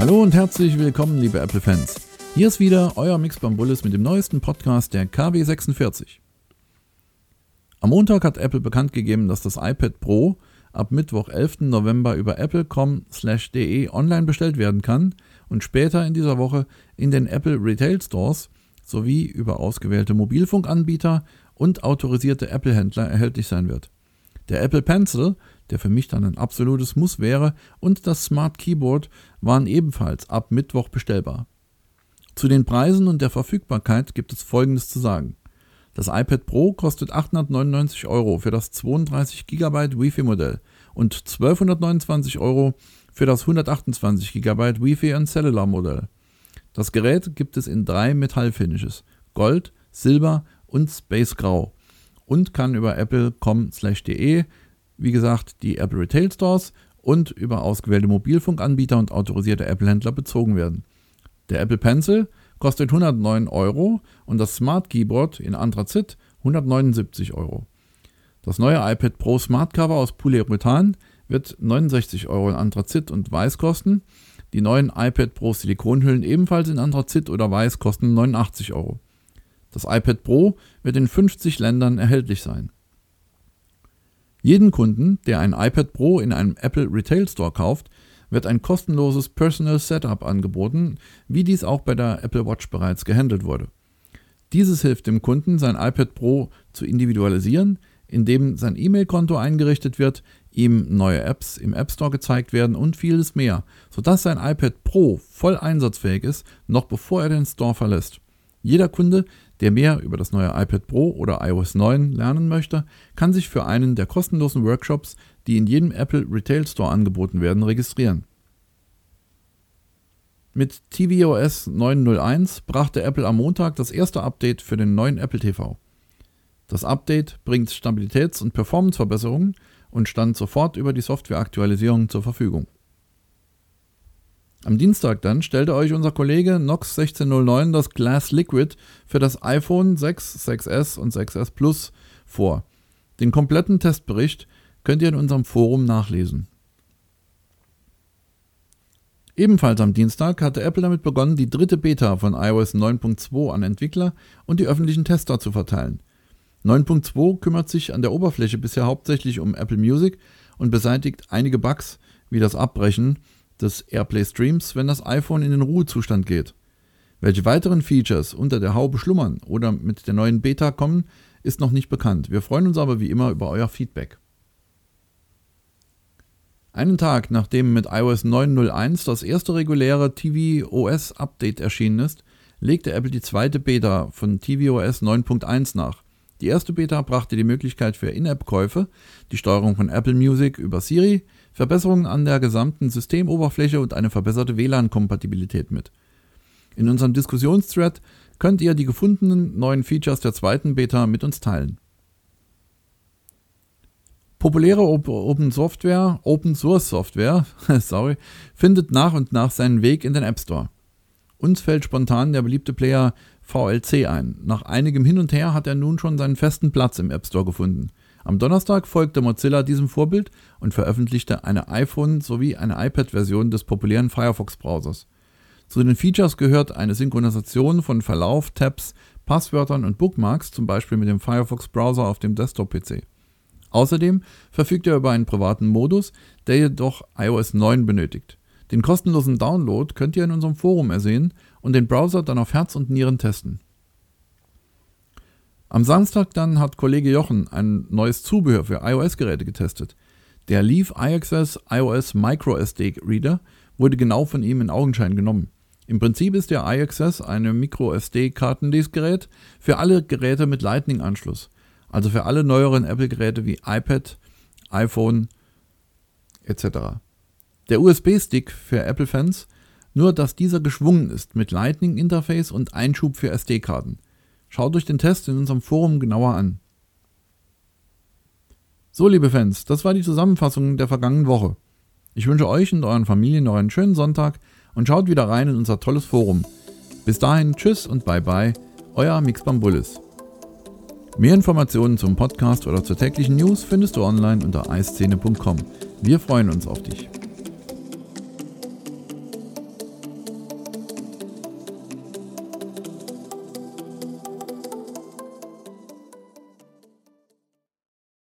Hallo und herzlich willkommen, liebe Apple-Fans. Hier ist wieder euer Mix Bambullis mit dem neuesten Podcast der KW46. Am Montag hat Apple bekannt gegeben, dass das iPad Pro ab Mittwoch, 11. November über apple.com/de online bestellt werden kann und später in dieser Woche in den Apple Retail Stores sowie über ausgewählte Mobilfunkanbieter und autorisierte Apple-Händler erhältlich sein wird. Der Apple Pencil, der für mich dann ein absolutes Muss wäre, und das Smart Keyboard waren ebenfalls ab Mittwoch bestellbar. Zu den Preisen und der Verfügbarkeit gibt es Folgendes zu sagen. Das iPad Pro kostet 899 Euro für das 32 GB Wi-Fi Modell und 1229 Euro für das 128 GB Wi-Fi und Cellular Modell. Das Gerät gibt es in drei Metallfinishes: Gold, Silber und Space Grau und kann über apple.com/de, wie gesagt, die Apple Retail Stores und über ausgewählte Mobilfunkanbieter und autorisierte Apple-Händler bezogen werden. Der Apple Pencil kostet 109 Euro und das Smart Keyboard in Anthrazit 179 Euro. Das neue iPad Pro Smart Cover aus Polyurethan wird 69 Euro in Anthrazit und Weiß kosten. Die neuen iPad Pro Silikonhüllen ebenfalls in Anthrazit oder Weiß kosten 89 Euro. Das iPad Pro wird in 50 Ländern erhältlich sein. Jeden Kunden, der ein iPad Pro in einem Apple Retail Store kauft, wird ein kostenloses Personal Setup angeboten, wie dies auch bei der Apple Watch bereits gehandelt wurde. Dieses hilft dem Kunden, sein iPad Pro zu individualisieren, indem sein E-Mail-Konto eingerichtet wird, ihm neue Apps im App Store gezeigt werden und vieles mehr, sodass sein iPad Pro voll einsatzfähig ist, noch bevor er den Store verlässt. Jeder Kunde, der mehr über das neue iPad Pro oder iOS 9 lernen möchte, kann sich für einen der kostenlosen Workshops, die in jedem Apple Retail Store angeboten werden, registrieren. Mit tvOS 9.01 brachte Apple am Montag das erste Update für den neuen Apple TV. Das Update bringt Stabilitäts- und Performanceverbesserungen und stand sofort über die Softwareaktualisierung zur Verfügung. Am Dienstag dann stellte euch unser Kollege Nox 1609 das Glass Liquid für das iPhone 6, 6S und 6S Plus vor. Den kompletten Testbericht könnt ihr in unserem Forum nachlesen. Ebenfalls am Dienstag hatte Apple damit begonnen, die dritte Beta von iOS 9.2 an Entwickler und die öffentlichen Tester zu verteilen. 9.2 kümmert sich an der Oberfläche bisher hauptsächlich um Apple Music und beseitigt einige Bugs wie das Abbrechen des AirPlay Streams, wenn das iPhone in den Ruhezustand geht. Welche weiteren Features unter der Haube schlummern oder mit der neuen Beta kommen, ist noch nicht bekannt. Wir freuen uns aber wie immer über euer Feedback. Einen Tag nachdem mit iOS 9.01 das erste reguläre tvOS Update erschienen ist, legte Apple die zweite Beta von tvOS 9.1 nach. Die erste Beta brachte die Möglichkeit für In-App-Käufe, die Steuerung von Apple Music über Siri, Verbesserungen an der gesamten Systemoberfläche und eine verbesserte WLAN-Kompatibilität mit. In unserem Diskussionsthread könnt ihr die gefundenen neuen Features der zweiten Beta mit uns teilen. Populäre Open Software, Open Source Software, sorry, findet nach und nach seinen Weg in den App Store. Uns fällt spontan der beliebte Player VLC ein. Nach einigem Hin und Her hat er nun schon seinen festen Platz im App Store gefunden. Am Donnerstag folgte Mozilla diesem Vorbild und veröffentlichte eine iPhone- sowie eine iPad-Version des populären Firefox-Browsers. Zu den Features gehört eine Synchronisation von Verlauf, Tabs, Passwörtern und Bookmarks, zum Beispiel mit dem Firefox-Browser auf dem Desktop-PC. Außerdem verfügt er über einen privaten Modus, der jedoch iOS 9 benötigt. Den kostenlosen Download könnt ihr in unserem Forum ersehen und den Browser dann auf Herz und Nieren testen. Am Samstag dann hat Kollege Jochen ein neues Zubehör für iOS-Geräte getestet. Der Leaf iAccess iOS Micro SD Reader wurde genau von ihm in Augenschein genommen. Im Prinzip ist der iAccess ein Micro SD Kartenlesgerät für alle Geräte mit Lightning-Anschluss, also für alle neueren Apple-Geräte wie iPad, iPhone etc. Der USB-Stick für Apple-Fans, nur dass dieser geschwungen ist mit Lightning-Interface und Einschub für SD-Karten. Schaut euch den Test in unserem Forum genauer an. So, liebe Fans, das war die Zusammenfassung der vergangenen Woche. Ich wünsche euch und euren Familien noch einen schönen Sonntag und schaut wieder rein in unser tolles Forum. Bis dahin, tschüss und bye bye, euer Mix Bambulis. Mehr Informationen zum Podcast oder zur täglichen News findest du online unter eiszene.com. Wir freuen uns auf dich.